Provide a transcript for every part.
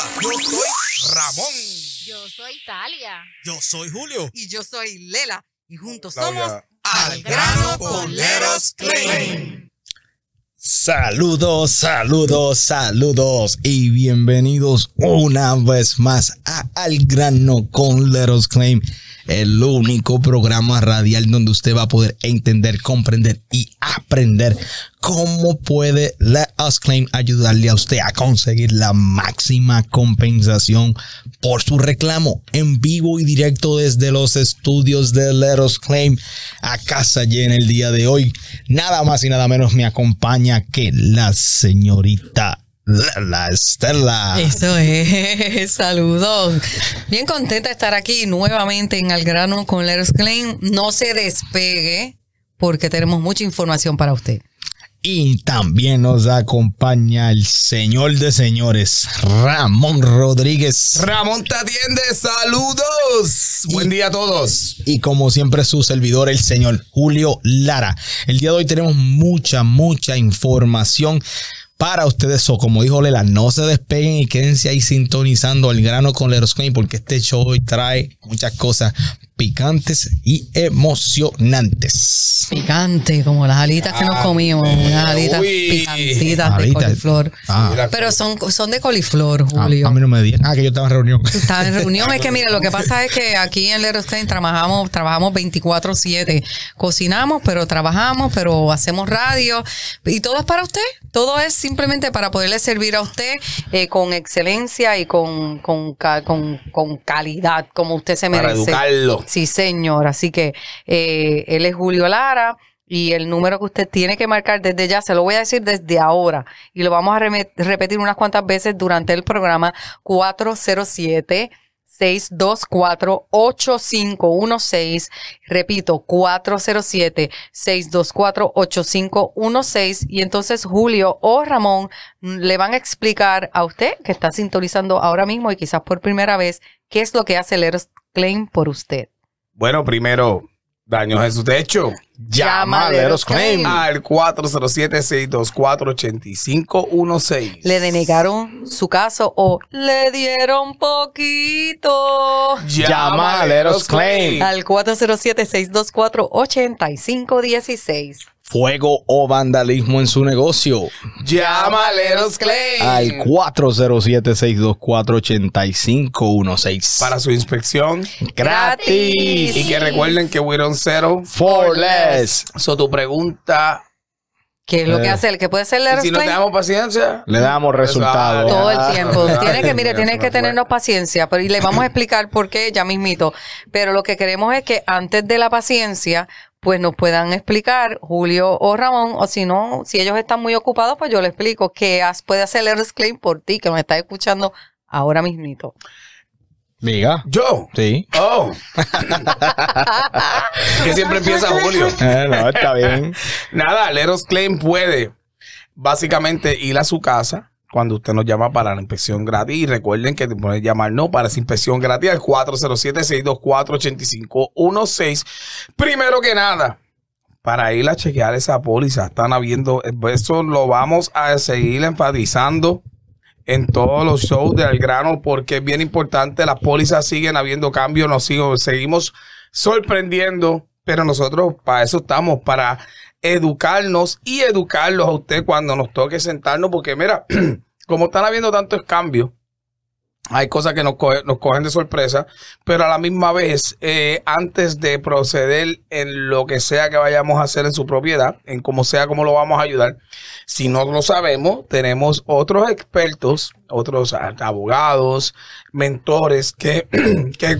Hola, yo soy Ramón. Yo soy Talia. Yo soy Julio. Y yo soy Lela. Y juntos Claudia. somos Al grano con Leros Claim. Saludos, saludos, saludos y bienvenidos una vez más a Al grano con Let Us Claim, el único programa radial donde usted va a poder entender, comprender y aprender cómo puede Let Us Claim ayudarle a usted a conseguir la máxima compensación por su reclamo en vivo y directo desde los estudios de Let Us Claim a casa llena el día de hoy. Nada más y nada menos me acompaña que la señorita la Estela. Eso es, saludos. Bien contenta de estar aquí nuevamente en Al grano con Leros Claim. No se despegue porque tenemos mucha información para usted. Y también nos acompaña el señor de señores, Ramón Rodríguez. Ramón te atiende, saludos. Buen día a todos. Y como siempre su servidor, el señor Julio Lara. El día de hoy tenemos mucha, mucha información para ustedes. O como dijo Lela, no se despeguen y quédense ahí sintonizando el grano con Leros Claim porque este show hoy trae muchas cosas picantes y emocionantes. Picante, como las alitas que nos Ah, comimos. Unas alitas uy. picantitas de coliflor. Ah, Mira, Pero son, son de coliflor, a, Julio. a mí no me digan. Ah, que yo estaba en reunión. Estaba en reunión. Es que, mire, lo que pasa es que aquí en Leros Claim trabajamos, trabajamos 24-7. Cocinamos, pero trabajamos, pero hacemos radio. Y todo es para usted. Todo es simplemente para poderle servir a usted eh, con excelencia y con, con, ca- con- con calidad, como usted se Para merece. educarlo. Sí, señor. Así que eh, él es Julio Lara. Y el número que usted tiene que marcar desde ya, se lo voy a decir desde ahora. Y lo vamos a repetir unas cuantas veces durante el programa. 407 624-8516. Repito, 407-624-8516. Y entonces Julio o Ramón le van a explicar a usted que está sintonizando ahora mismo y quizás por primera vez qué es lo que hace Leros Claim por usted. Bueno, primero, daños en su techo. Llama a Let Us Claim. Al 407-624-8516. Le denegaron su caso o le dieron poquito. Llama a Let Us Claim. Al 407-624-8516. Fuego o vandalismo en su negocio. Llama a Let Us Claim. Al 407-624-8516. Para su inspección. gratis. Y que recuerden que we don't settle. For less. So, tu pregunta. ¿Qué es lo que Eh. hace él? ¿Qué puede hacer y Leros si no Claim? tenemos paciencia. Le damos resultados. Todo el tiempo. Tiene que, mire, tiene que tenernos paciencia, pero y le vamos a explicar por qué ya mismito. Pero lo que queremos es que antes de la paciencia, pues nos puedan explicar Julio o Ramón, o si no, si ellos están muy ocupados, pues yo le explico qué has- puede hacer el Claim por ti, que me estás escuchando ahora mismito. Diga. Yo. Sí. Oh. que siempre empieza Julio. Eh, no, está bien. Nada, Leros Claim puede básicamente ir a su casa cuando usted nos llama para la inspección gratis. Y recuerden que pueden llamar no para esa inspección gratis al 407-624-8516. Primero que nada, para ir a chequear esa póliza, están habiendo, eso lo vamos a seguir enfatizando en todos los shows de Algrano porque es bien importante. Las pólizas siguen habiendo cambios, nos sigo- seguimos sorprendiendo, pero nosotros para eso estamos, para educarnos y educarlos a usted cuando nos toque sentarnos, porque mira, como están habiendo tantos cambios, hay cosas que nos, nos cogen de sorpresa, pero a la misma vez, eh, antes de proceder en lo que sea que vayamos a hacer en su propiedad, en como sea como lo vamos a ayudar, si no lo sabemos, tenemos otros expertos, otros abogados, mentores que, que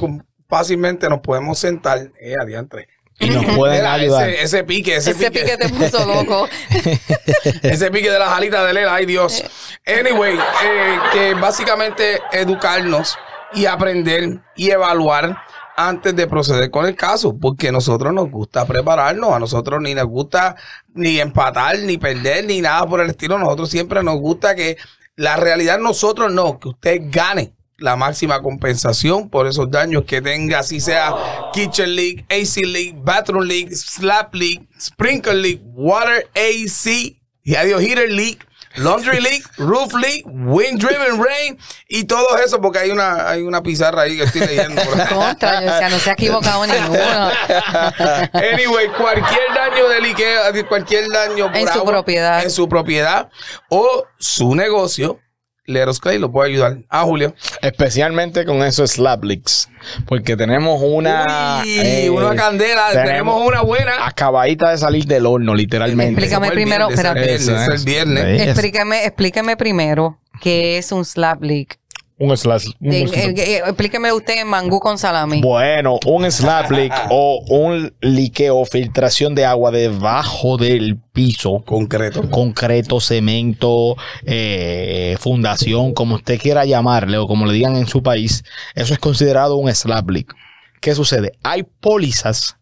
fácilmente nos podemos sentar. Eh, adiantre. Y nos pueden Mira, ayudar. Ese, ese pique, ese, Ese pique, pique te puso loco. ese pique de las alitas de Lela, ay Dios. Anyway, eh, que básicamente educarnos y aprender y evaluar antes de proceder con el caso, porque a nosotros nos gusta prepararnos, a nosotros ni nos gusta ni empatar, ni perder, ni nada por el estilo, nosotros siempre nos gusta que la realidad nosotros no, que usted gane la máxima compensación por esos daños que tenga, así sea Kitchen League, AC League, Bathroom League, Slap League, Sprinkler League, Water AC y Adiós Heater League. laundry leak, roof leak, wind driven rain y todo eso porque hay una, hay una pizarra ahí que estoy leyendo. Contra, yo decía, no se ha equivocado ninguno. Anyway, cualquier daño de liqueo, de cualquier daño por En su agua, propiedad. en su propiedad o su negocio, Leros Clay lo puede ayudar. Ah, Julio. Especialmente con esos slab leaks. Porque tenemos una. Uy, eh, una candela. Tenemos, una buena. Acabadita de salir del horno, literalmente. Explícame primero, viernes, espérate. viernes, es el viernes. Explíqueme, explíqueme primero qué es un slab leak. Un slab. un Eh, explíqueme usted en mangú con salami. Bueno, un leak o un liqueo, filtración de agua debajo del piso. Concreto. Concreto, cemento, eh, fundación, como usted quiera llamarle o como le digan en su país, eso es considerado un slab leak. ¿Qué sucede? Hay pólizas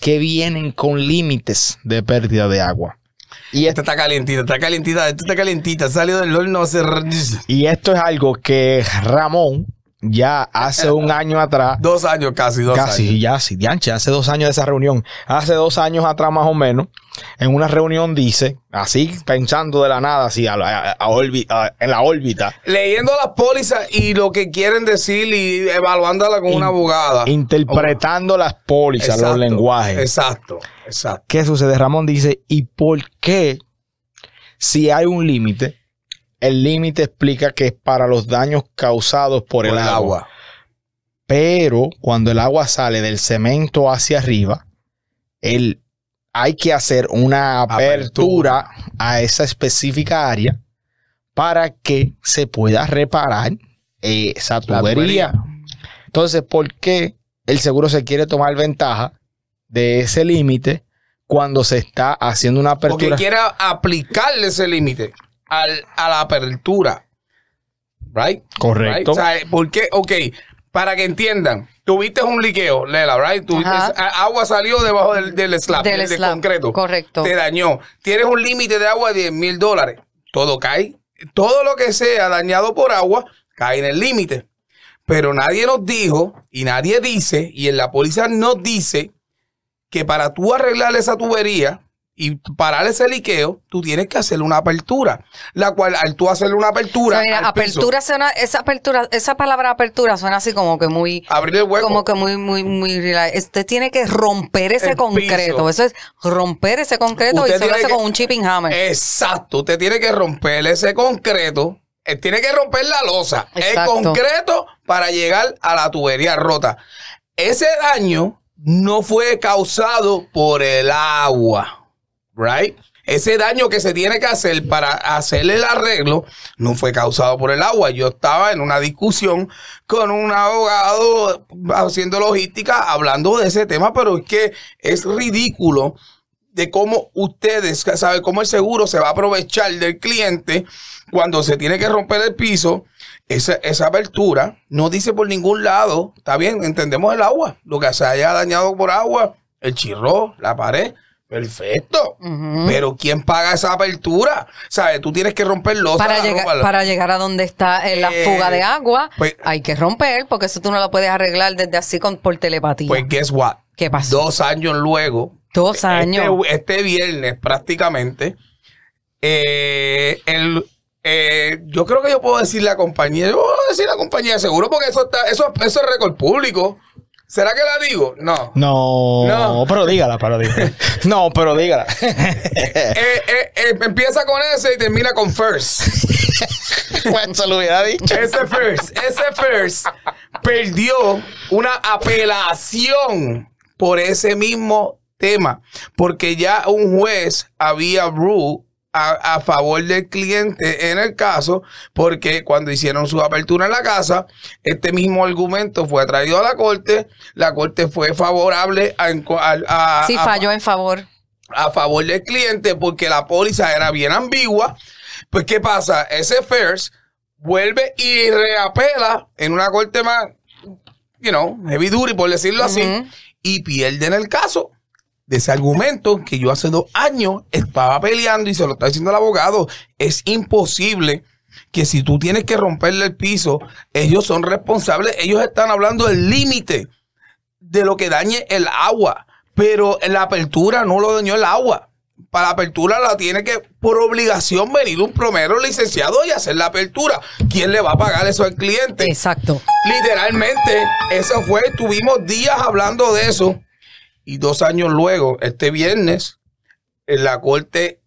que vienen con límites de pérdida de agua. Y Esta está calientita, está calientita, esta está calientita. Salió del horno hace... Y esto es algo que Ramón ya hace un año atrás, Dos años casi, dos casi, años. ya, sí, dianche, hace dos años de esa reunión, hace dos años atrás más o menos, en una reunión dice, así pensando de la nada, así a a- en la órbita, Leyendo las pólizas y lo que quieren decir y evaluándola con In- una abogada. interpretando las pólizas, los lenguajes. Exacto, exacto. ¿Qué sucede? Ramón dice, ¿y por qué si hay un límite? El límite explica que es para los daños causados por, el, agua. Pero cuando el agua sale del cemento hacia arriba, el, hay que hacer una apertura, a esa específica área para que se pueda reparar esa La tubería. Entonces, ¿por qué el seguro se quiere tomar ventaja de ese límite cuando se está haciendo una Porque apertura? quiere aplicarle ese límite al- a la apertura. Right? Correcto. Right? O sea, ¿por qué? Ok, para que entiendan. Tuviste un liqueo, Lela, right? Tuviste, agua salió debajo del, del slab, Del del, del slab, concreto. correcto. Te dañó. Tienes un límite de agua de 10 mil dólares. Todo cae. Todo lo que sea dañado por agua cae en el límite. Pero nadie nos dijo y nadie dice, y en la póliza nos dice que para tú arreglar esa tubería y parar ese liqueo, tú tienes que hacerle una apertura. La cual, al tú hacerle una O apertura. sea, mira, piso, apertura suena, esa apertura, esa palabra apertura suena así como que muy, abrir el hueco. como que muy, muy, muy Usted tiene que romper ese El concreto. piso. Eso es romper ese concreto Usted y se lo hace que- con un chipping hammer. Exacto, usted tiene que romper ese concreto. eh, Tiene que romper la losa. Exacto. El concreto para llegar a la tubería rota. Ese daño no fue causado por el agua. Right? Ese daño que se tiene que hacer para hacerle el arreglo no fue causado por el agua. Yo estaba en una discusión con un abogado haciendo logística hablando de ese tema, pero es que es ridículo de cómo ustedes, ¿sabe? Cómo el seguro se va a aprovechar del cliente cuando se tiene que romper el piso. Esa, esa apertura no dice por ningún lado, está bien, entendemos el agua, lo que se haya dañado por agua, el chirro, la pared, perfecto. Pero ¿quién paga esa apertura? ¿Sabes? Tú tienes que romper los para llegar, para llegar a donde está eh, la Eh, fuga de agua, pues- hay que romper, porque eso tú no lo puedes arreglar desde así con, por telepatía. Pues guess what? ¿Qué pasó? Dos años luego, Dos años. Este, este viernes prácticamente, eh, el, eh, yo creo que yo puedo decir la compañía, yo puedo decir la compañía de seguro porque eso está, eso, eso es récord público. ¿Será que la digo? No. No, No. pero dígala, pero dígala. No, pero dígala. Eh, eh, eh, empieza con ese y termina con first. Se lo hubiera dicho. Ese first, ese first perdió una apelación por ese mismo tema, porque ya un juez había ruled a, a favor del cliente en el caso, porque cuando hicieron su apertura en la casa, este mismo argumento fue traído a la corte, la corte fue favorable a, a- a- sí, a- falló en favor. a favor del cliente porque la póliza era bien ambigua. Pues, ¿qué pasa? Ese first vuelve y reapela en una corte más, you know, heavy duty, por decirlo así, y pierden el caso de ese argumento que yo hace dos años estaba peleando y se lo está diciendo el abogado. Es imposible que si tú tienes que romperle el piso, ellos son responsables, ellos están hablando del límite de lo que dañe el agua, pero la apertura no lo dañó el agua. para la apertura la tiene que, por obligación, venir un plomero licenciado y hacer la apertura. ¿Quién le va a pagar eso al cliente? Exacto. Literalmente, eso fue, tuvimos días hablando de eso. Y dos años luego, este viernes, en la corte,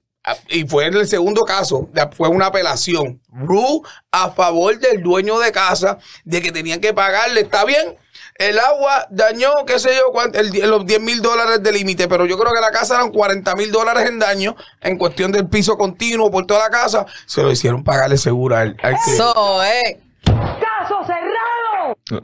y fue en el segundo caso, fue una apelación. Ru a favor del dueño de casa de que tenían que pagarle. ¿Está bien? El agua dañó, qué sé yo, cuánto, el los 10 mil dólares de límite, pero yo creo que la casa eran 40 mil dólares en daño en cuestión del piso continuo por toda la casa. Se lo hicieron pagarle seguro al, al cliente. So, eh,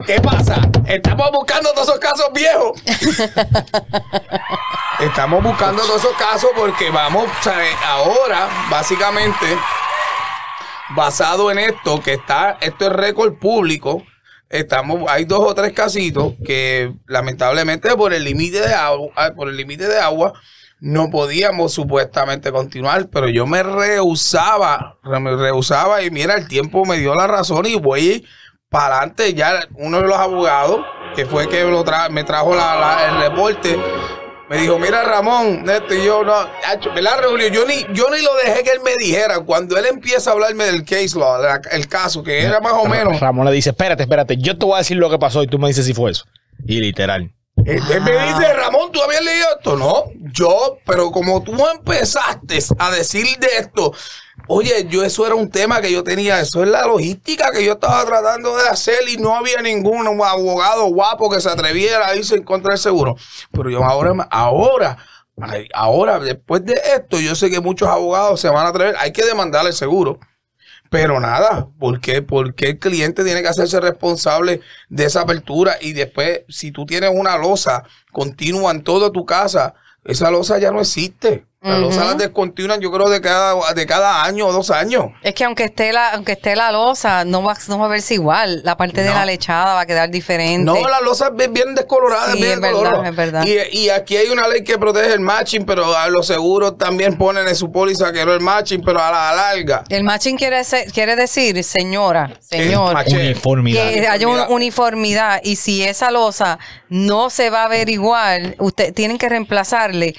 ¿Qué pasa? Estamos buscando todos esos casos viejos. Estamos buscando todos esos casos porque vamos, ¿sabes? ahora, básicamente, basado en esto, que está, esto es récord público. Estamos, hay dos o tres casitos que lamentablemente por el límite de agua, ah, por el límite de agua, no podíamos supuestamente continuar, pero yo me rehusaba, re- me rehusaba y mira, el tiempo me dio la razón y voy para adelante. Ya uno de los abogados, que fue que lo tra- me trajo la- la- el reporte, me dijo, mira Ramón, esto y yo no, ¿verdad, Julio? Yo ni, yo ni lo dejé que él me dijera. Cuando él empieza a hablarme del case law, la- el caso, que era más o menos, Ramón le dice, espérate, espérate, yo te voy a decir lo que pasó y tú me dices si fue eso. Y literal. él, él me dice, Ramón, ¿tú habías leído esto? No, yo, pero como tú empezaste a decir de esto, oye, yo eso era un tema que yo tenía, eso es la logística que yo estaba tratando de hacer y no había ningún abogado guapo que se atreviera a irse en contra del seguro. Pero yo ahora, ahora, ahora, después de esto, yo sé que muchos abogados se van a atrever, hay que demandar el seguro. Pero nada, ¿por qué? Porque el cliente tiene que hacerse responsable de esa apertura y después, si tú tienes una losa continua en toda tu casa, esa losa ya no existe. Las Ujú. losas las descontinúan, yo creo, de cada, de cada año o dos años. es que aunque esté la, aunque esté la losa, no va, no va a verse igual. La parte de la lechada va a quedar diferente. No, las losas bien, bien descoloradas, Sí, bien es verdad, es verdad. Y, y aquí hay una ley que protege el matching, pero a los seguros también ponen en su póliza que no el matching, pero a la larga. El matching quiere, ser- quiere decir, señora, señor. Uniformidad. que haya una Uniformidad. uniformidad y si esa losa no se va a ver igual, usted tienen que reemplazarle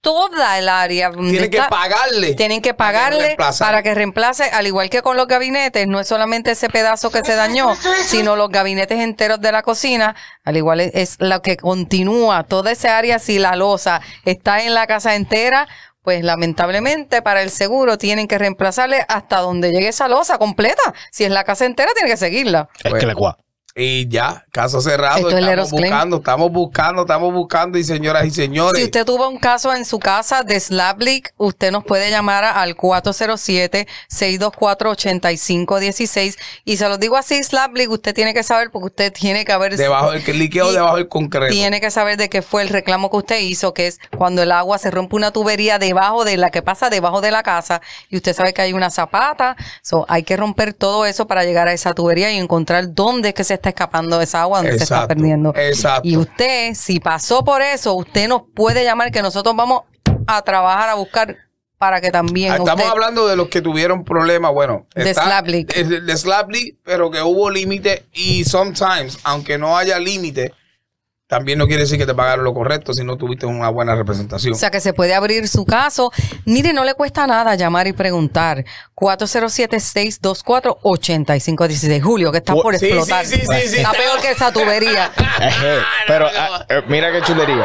toda el área. Tienen que pagarle. Tienen que para pagarle para que reemplace, al igual que con los gabinetes, no es solamente ese pedazo que se dañó, sino los gabinetes enteros de la cocina, al igual es, es lo que continúa toda esa área, si la losa está en la casa entera, pues lamentablemente para el seguro tienen que reemplazarle hasta donde llegue esa losa completa. Si es la casa entera, tiene que seguirla. Es que le cua. Y ya, caso cerrado. Esto es Estamos buscando, estamos buscando, estamos buscando. Y señoras y señores, Si usted tuvo un caso en su casa de Leak, usted nos puede llamar al 407-624-8516. Y se los digo así, Leak, usted tiene que saber porque usted tiene que haber... debajo del que el liqueo debajo del concreto. Tiene que saber de qué fue el reclamo que usted hizo, que es cuando el agua se rompe una tubería debajo de la que pasa debajo de la casa y usted sabe que hay una zapata. So, hay que romper todo eso para llegar a esa tubería y encontrar dónde es que se está escapando esa agua, dónde se está perdiendo. exacto. Y usted, si pasó por eso, usted nos puede llamar que nosotros vamos a trabajar a buscar para que también Ah, Estamos usted- hablando de los que tuvieron problemas, bueno, De slab leak. De, de slab leak, pero que hubo límite y sometimes, aunque no haya límite, también no quiere decir que te pagaron lo correcto si no tuviste una buena representación. O sea, que se puede abrir su caso. Mire, no le cuesta nada llamar y preguntar. 407-624-8516. Julio, que está por sí, explotar. sí, sí, sí, sí. Está peor que esa tubería. Pero ah, eh, mira qué chulería.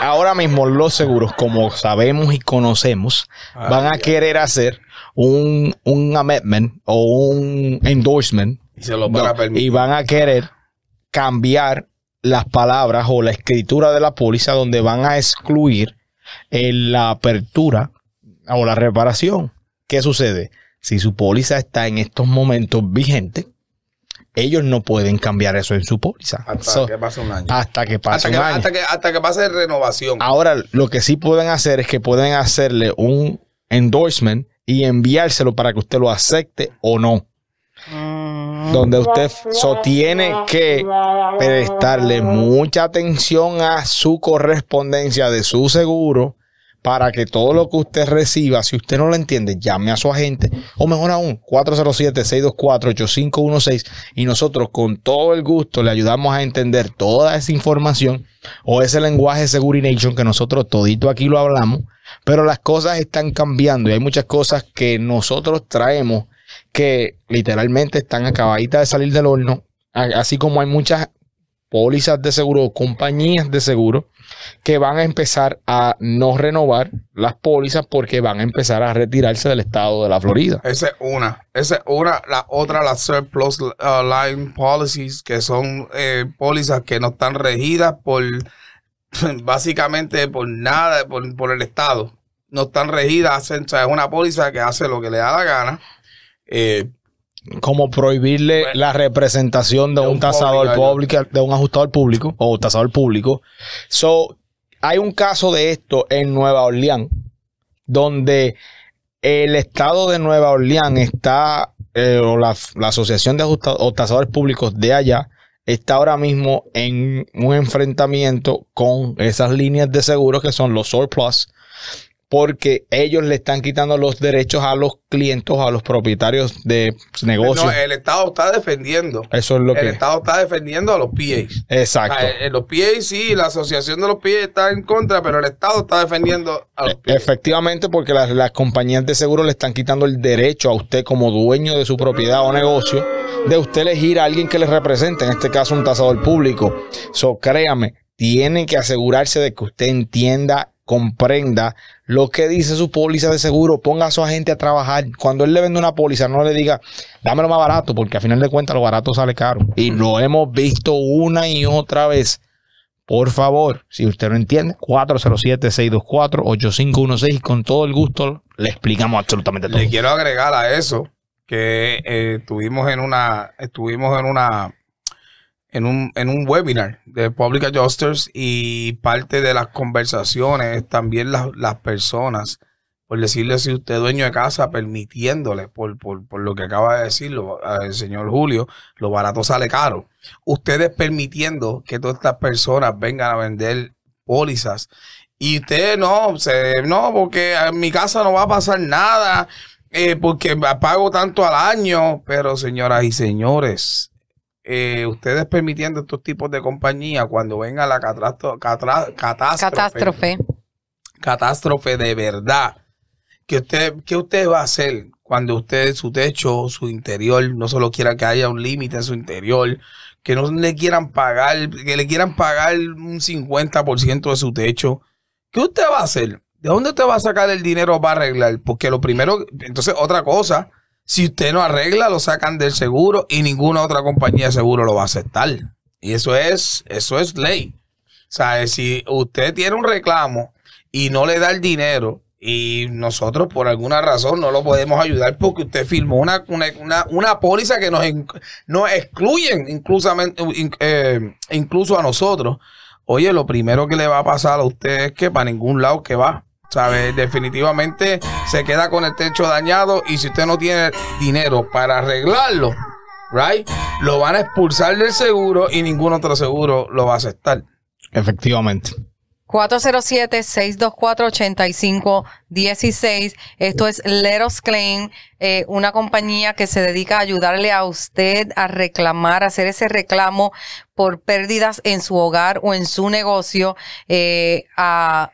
Ahora mismo los seguros, como sabemos y conocemos, Ah, van a querer hacer un, un amendment o un endorsement Y se lo van a No, permitir. y van a querer cambiar las palabras o la escritura de la póliza donde van a excluir eh, la apertura o la reparación. ¿Qué sucede? Si su póliza está en estos momentos vigente, ellos no pueden cambiar eso en su póliza. hasta So, que pase un año. hasta que pase hasta, que, un año. hasta, que, hasta que pase renovación. Ahora, lo que sí pueden hacer es que pueden hacerle un endorsement y enviárselo para que usted lo acepte o no. Donde usted so, tiene que prestarle mucha atención a su correspondencia de su seguro para que todo lo que usted reciba, si usted no lo entiende, llame a su agente o mejor aún, 407-624-8516 y nosotros con todo el gusto le ayudamos a entender toda esa información o ese lenguaje Segurination que nosotros todito aquí lo hablamos Pero las cosas están cambiando y hay muchas cosas que nosotros traemos que literalmente están acabaditas de salir del horno, así como hay muchas pólizas de seguro, compañías de seguro que van a empezar a no renovar las pólizas porque van a empezar a retirarse del estado de la Florida. Esa es una. Esa es una. La otra, las surplus uh, line policies, que son eh, pólizas que no están regidas por básicamente por nada, por, por el Estado. No están regidas, es una póliza que hace lo que le da la gana. Eh, Como prohibirle Bueno, la representación de, de un, un tasador público, público, de un ajustador público o tasador público. So, hay un caso de esto en Nueva Orleans, donde el estado de Nueva Orleans está, eh, o la, la asociación de ajusta- o tasadores públicos de allá, está ahora mismo en un enfrentamiento con esas líneas de seguro que son los surplus, porque ellos le están quitando los derechos a los clientes, a los propietarios de negocios. no, el Estado está defendiendo. Eso es lo El que. Estado está defendiendo a los PAs. Exacto. O sea, eh, los PAs sí, la asociación de los PAs está en contra, pero el Estado está defendiendo a los PAs. Efectivamente, porque las, las compañías de seguro le están quitando el derecho a usted como dueño de su propiedad o negocio de usted elegir a alguien que le represente, en este caso un tasador público. So, créame, tiene que asegurarse de que usted entienda, comprenda lo que dice su póliza de seguro, ponga a su agente a trabajar. Cuando él le vende una póliza, no le diga, dámelo más barato, porque a final de cuentas lo barato sale caro. Y lo hemos visto una y otra vez. Por favor, si usted no entiende, 407-624-8516 y con todo el gusto le explicamos absolutamente todo. Le quiero agregar a eso que eh, estuvimos en una, estuvimos en una, en un, en un webinar de Public Adjusters y parte de las conversaciones también las, las personas, por decirle si usted es dueño de casa, permitiéndole, por, por, por lo que acaba de decirlo el señor Julio, lo barato sale caro. Ustedes permitiendo que todas estas personas vengan a vender pólizas y usted no, se, no, porque en mi casa no va a pasar nada, eh, porque pago tanto al año. Pero señoras y señores, eh, ustedes permitiendo estos tipos de compañías cuando venga la catra- catástrofe, Catástrofe. catástrofe de verdad, que usted, ¿qué usted va a hacer cuando usted, su techo, su interior, no solo quiera que haya un límite en su interior, que no le quieran pagar, que le quieran pagar un 50% de su techo? ¿Qué usted va a hacer? ¿De dónde usted va a sacar el dinero para arreglar? Porque lo primero, entonces otra cosa, si usted no arregla, lo sacan del seguro y ninguna otra compañía de seguro lo va a aceptar. Y eso es, eso es ley. O sea, si usted tiene un reclamo y no le da el dinero y nosotros por alguna razón no lo podemos ayudar porque usted firmó una, una, una, una póliza que nos, excluyen inclusamente, in- eh, incluso a nosotros. Oye, lo primero que le va a pasar a usted es que para ningún lado que va. ¿Sabe? Definitivamente se queda con el techo dañado y si usted no tiene dinero para arreglarlo, right? Lo van a expulsar del seguro y ningún otro seguro lo va a aceptar. Efectivamente. 407-624-8516. Esto es Let Us Claim, eh, una compañía que se dedica a ayudarle a usted a reclamar, a hacer ese reclamo por pérdidas en su hogar o en su negocio eh,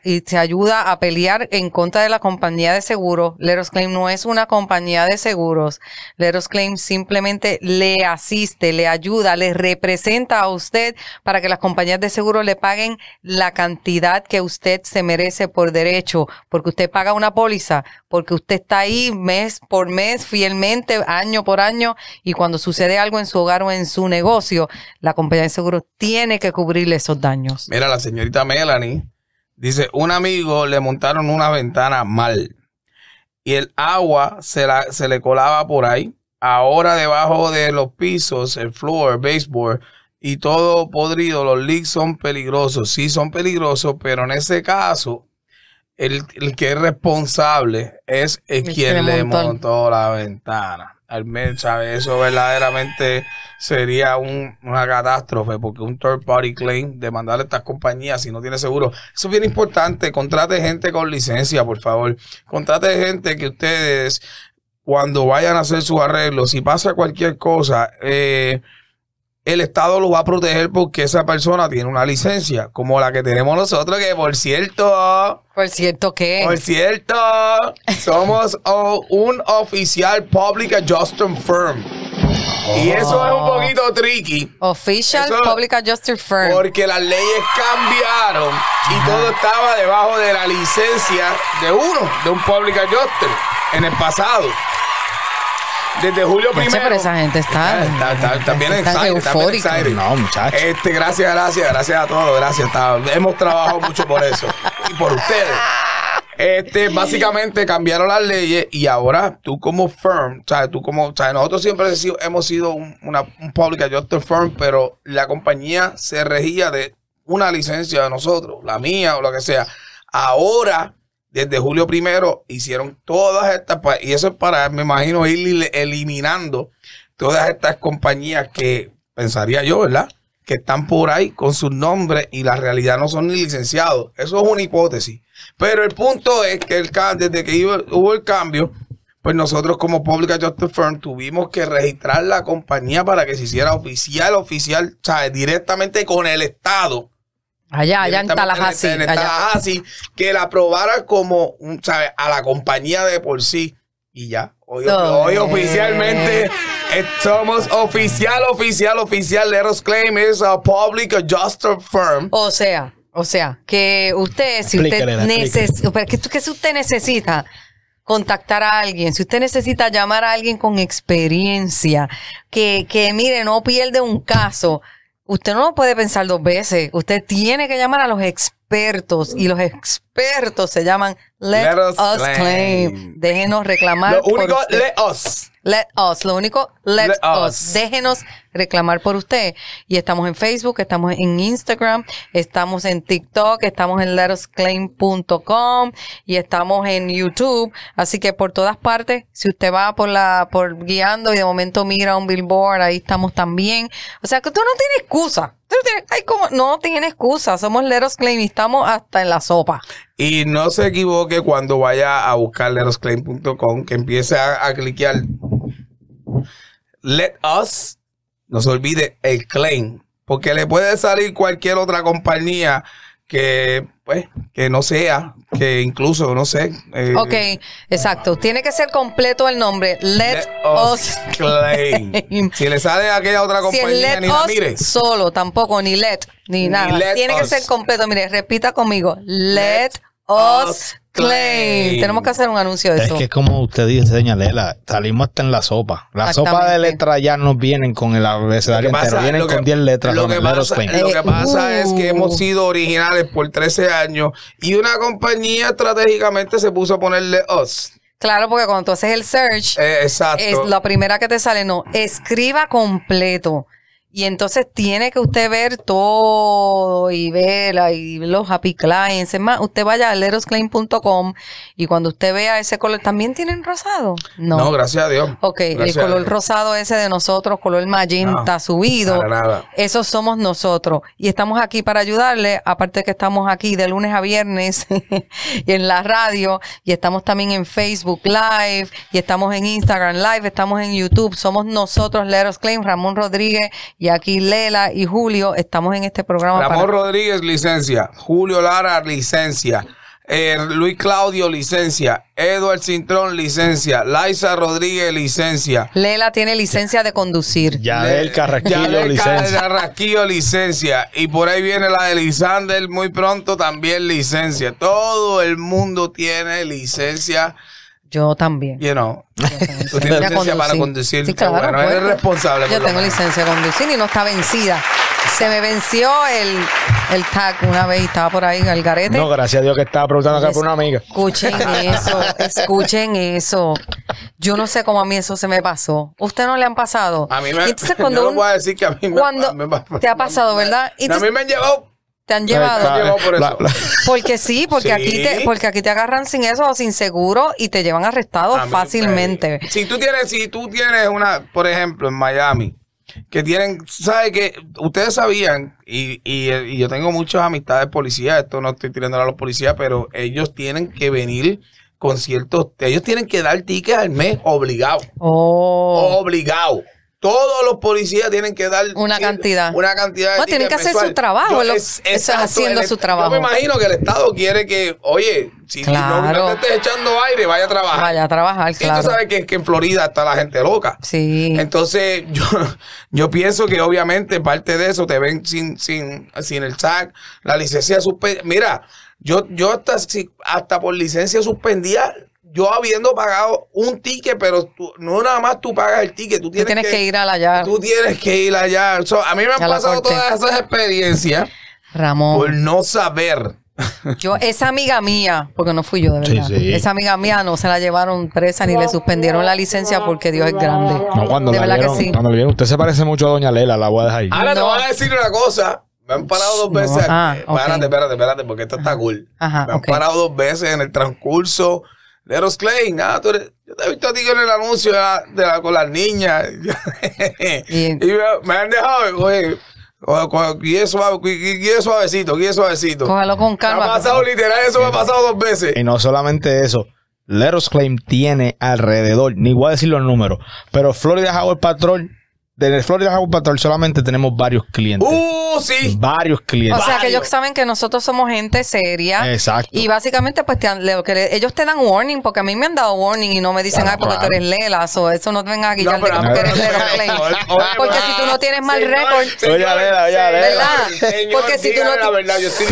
y se ayuda a pelear en contra de la compañía de seguros. Let Us Claim no es una compañía de seguros. Let Us Claim simplemente le asiste, le ayuda, le representa a usted para que las compañías de seguro le paguen la cantidad que usted se merece por derecho, porque usted paga una póliza, porque usted está ahí mes por mes, fielmente, año por año, y cuando sucede algo en su hogar o en su negocio, la compañía de seguro tiene que cubrirle esos daños. Mira, la señorita Melanie dice, un amigo le montaron una ventana mal y el agua se, la, se le colaba por ahí. Ahora debajo de los pisos, el floor, baseboard y todo podrido, los leaks son peligrosos. Sí son peligrosos, pero en ese caso, el, el que es responsable es el quien le montó la ventana. Al menos, ¿sabe? Eso verdaderamente sería un- una catástrofe porque un third party claim de mandarle a estas compañías si no tiene seguro. Eso es bien importante. Contrate gente con licencia, por favor. Contrate gente que ustedes, cuando vayan a hacer sus arreglos, si pasa cualquier cosa, eh, el Estado lo va a proteger porque esa persona tiene una licencia, como la que tenemos nosotros, que por cierto, Por cierto que... por cierto, somos oh, un oficial Public Adjustment Firm. Y eso es un poquito tricky. Official Eso- Public Adjuster Firm. Porque las leyes cambiaron y todo estaba debajo de la licencia de uno, de un public adjuster, en el pasado. Desde julio primero. pero esa gente está- Está, está- está bien están excited, está bien eufóricos. excited. No, muchachos. Este, gracias, gracias, gracias a todos, gracias. está- hemos trabajado mucho por eso y por ustedes. Este, básicamente cambiaron las leyes y ahora tú como firm, o sea, tú como, o sea, nosotros siempre hemos sido, hemos sido un, una, un public adjuster firm, pero la compañía se regía de una licencia de nosotros, la mía o lo que sea. Ahora, desde julio primero, hicieron todas estas, y eso es para, me imagino, ir li- eliminando todas estas compañías que pensaría yo, ¿verdad? Que están por ahí con sus nombres y la realidad no son ni licenciados. Eso es una hipótesis. Pero el punto es que el, desde que hubo el cambio, pues nosotros como Public Adjusted Firm tuvimos que registrar la compañía para que se hiciera oficial, oficial, ¿sabes? Directamente con el Estado. Allá, allá en Tallahassee. En, en allá. Tallahassee, que la aprobara como, ¿sabes? A la compañía de por sí. Y ya. Hoy, oficialmente eh, somos oficial, oficial, oficial. Let us claim is a public adjuster firm. O sea, o sea, que usted, si usted necesita, que, que si usted necesita contactar a alguien, si usted necesita llamar a alguien con experiencia, que, que mire, no pierde un caso, usted no lo puede pensar dos veces. Usted tiene que llamar a los expertos y los expertos se llaman Let, Let us Us claim. Claim. Déjenos reclamar. Lo por único, usted. let us. Let us, lo único, let, Let us. us. Déjenos reclamar por usted. Y estamos en Facebook, estamos en Instagram, estamos en TikTok, estamos en letusclaim.com y estamos en YouTube. Así que por todas partes, si usted va por la, por guiando y de momento mira un billboard, ahí estamos también. O sea que usted no tiene excusa. No tiene, ay, como, no tiene excusa. Somos Let Us Claim y estamos hasta en la sopa. Y no se equivoque cuando vaya a buscar letosclaim.com, que empiece a, a cliquear Let Us, no se olvide el claim, porque le puede salir cualquier otra compañía que, pues, que no sea, que incluso, no sé. eh, Ok, exacto. Tiene que ser completo el nombre. Let, Let Us Claim. Si le sale a aquella otra Si es compañía, let ni la mire. solo, tampoco, ni let, ni, Ni nada. let Tiene que ser completo. Mire, repita conmigo. Let, us us claim. claim. Tenemos que hacer un anuncio de Es eso. que como usted dice, señalela, salimos hasta en la sopa. La sopa de letras ya nos vienen con el abecedario entero, vienen que- con 10 letras. Lo con que pasa, lo que Eh, pasa es que uh. hemos sido originales por 13 años y una compañía estratégicamente se puso a ponerle us. Claro, porque cuando tú haces el search, Eh, exacto. es la primera que te sale, no, escriba completo. Y entonces tiene que usted ver todo y ver y los happy clients. Es más, usted vaya a letosclaim.com y cuando usted vea ese color, ¿también tienen rosado? no. gracias a Dios. Ok, el Gracias color rosado ese de nosotros, color magenta No, subido. para nada. Esos somos nosotros. Y estamos aquí para ayudarle, aparte que estamos aquí de lunes a viernes y en la radio, y estamos también en Facebook Live, y estamos en Instagram Live, estamos en YouTube. Somos nosotros, Let Us Claim, Ramón Rodríguez, y aquí Lela y Julio. Estamos en este programa Ramón para... Rodríguez, licencia. Julio Lara, licencia. Eh, Luis Claudio, licencia. Edward Cintrón, licencia. Laisa Rodríguez, licencia. Lela tiene licencia de conducir. Ya Le- del Carrasquillo, Yadel licencia. Carrasquillo, licencia. Y por ahí viene la de Lisander, muy pronto también licencia. Todo el mundo tiene licencia. Yo también. You know. Tú Licencia tienes licencia para conducir. Sí, claro, bueno, eres responsable. Yo tengo licencia de conducir y no está vencida. Se me venció el, el tag una vez y estaba por ahí al garete. No, gracias a Dios que estaba preguntando acá por una amiga. Escuchen eso, escuchen eso. Yo no sé cómo a mí eso se me pasó. ¿Usted no le han pasado? A mí me. Entonces yo cuando no un- voy a decir que a mí me. cuando me- te ha pasado, ¿verdad? Y a mí entonces me han llevado. Te han llevado. Está- llevado por La- eso. la- Porque sí, porque Sí. aquí te, porque aquí te agarran sin eso o sin seguro y te llevan arrestado fácilmente. Si tú tienes, si tú tienes una, por ejemplo, en Miami, que tienen, ¿sabes que Ustedes sabían, y, y, y yo tengo muchas amistades policías, esto no estoy tirando a los policías, pero ellos tienen que venir con ciertos, ellos tienen que dar tickets al mes obligado. Oh. Obligado. Todos los policías tienen que dar Una cantidad. Una cantidad No, tienen que hacer su trabajo, Yo- es- haciendo el- su trabajo. Yo me imagino que el Estado quiere que, oye, si no- no, te estés echando aire, vaya a trabajar. Vaya a trabajar, Y claro. tú sabes que, que en Florida está la gente loca. Sí. Entonces, yo, yo pienso que obviamente parte de eso te ven sin, sin, sin el SAC, la licencia suspendida. Mira, yo, yo hasta, si- hasta por licencia suspendida, yo habiendo pagado un ticket, pero tú- no nada más tú pagas el ticket, tú Tú tienes, tienes que, ir a la ya. Tú tienes que ir allá. So, a mí me han pasado todas esas experiencias Ramón. por no saber. Yo, esa amiga mía, porque no fui yo de verdad. Sí, sí. Esa amiga mía no se la llevaron presa ni le suspendieron la licencia porque Dios es grande. No, cuando de la verdad vieron, que sí. cuando la vieron, usted se parece mucho a Doña Lela, la voy a dejar ahí. Ahora te No. voy a decir una cosa. Me han parado dos No. veces. Ah, Eh, ok. Espérate, espérate, espérate, porque esto está cool. Ajá, me han parado dos veces en el transcurso. Leros Klein, ah, tú eres- yo te he visto a ti con el anuncio de la, de la- con las niñas. Y- y me, me han dejado, oye, guíe suave, suavecito, guíe suavecito. Cógelo con Me ha calma. pasado literal, eso me ha pasado dos veces. Y no solamente eso, Leros Claim tiene alrededor, ni voy a decir los números, pero Florida Highway Patrol, del Florida Highway Patrol solamente tenemos varios clientes. Uh, sí. varios O clientes. sea, que ellos saben que nosotros somos gente seria. Exacto. Y básicamente, pues, te han- que le- ellos te dan warning, porque a mí me han dado warning y no me dicen, Claro, ay, porque claro. tú eres Lela, o eso no te vengas a guillar No, de tú eres oye, Porque si tú no tienes mal récord, Oye, Lela, oye. ¿Verdad? Porque si tú no la verdad, yo estoy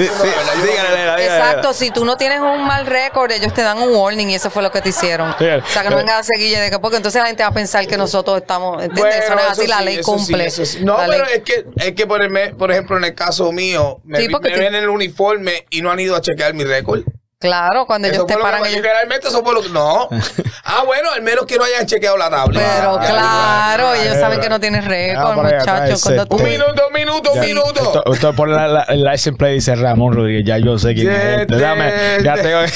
Exacto, si tú no tienes un mal récord, ellos te dan un warning y eso fue lo que te hicieron. O sea, que no vengas a seguir de que porque entonces la gente va a pensar que nosotros estamos, ¿entiendes? eso no es Bueno, así, la ley eso sí, cumple. eso sí. No, La pero ley- es que, es que por, el- por ejemplo, en el caso mío, me, Sí, me ven en el uniforme y no han ido a chequear mi récord. Claro, cuando Eso ellos te que paran, fue, ellos... literalmente eso fue lo que... No. ah, bueno, al menos que no hayan chequeado la tabla. Pero Ya, claro, ya. ellos saben que no tienes récord, Ah, por muchachos. Cuando tú- Un minuto, un minuto, un minuto. Esto, esto por la, la- el license plate dice Ramón Rodríguez, ya yo sé quién es. este. Déjame, ya tengo.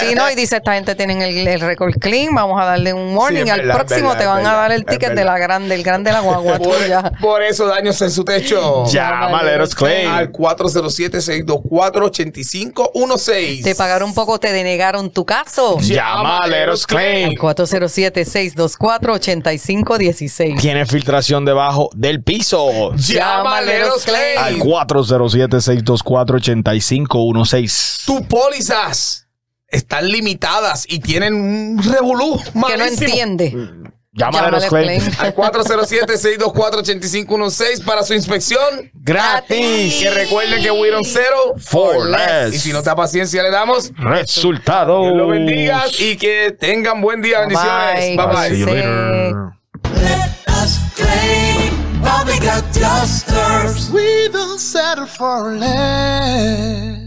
Sí, no, y dice, esta gente tiene el, el récord clean, vamos a darle un warning. Sí, Al verdad, próximo es te van verdad, a dar el ticket verdad. de la grande, el grande de la guagua tuya. Por, por eso daños en su techo. Llama Leros Claim. Al 407-624-8516. Pagaron un poco, te denegaron tu caso. Llama a Leros Claim. Al 407-624-8516. Tiene filtración debajo del piso. Llama a Leros Claim. Al 407-624-8516. tus pólizas están limitadas y tienen un revolú Que no entiende. Llama a Llámale Leros Claim. Claim. Al 407-624-8516 para su inspección. Gratis. Que recuerden que Wiron Cero. For less. Y si no te da paciencia, le damos. Resultados. Dios lo bendiga y que tengan buen día. Bendiciones. Bye bye. See you later. Let us claim all we got just We don't settle for less.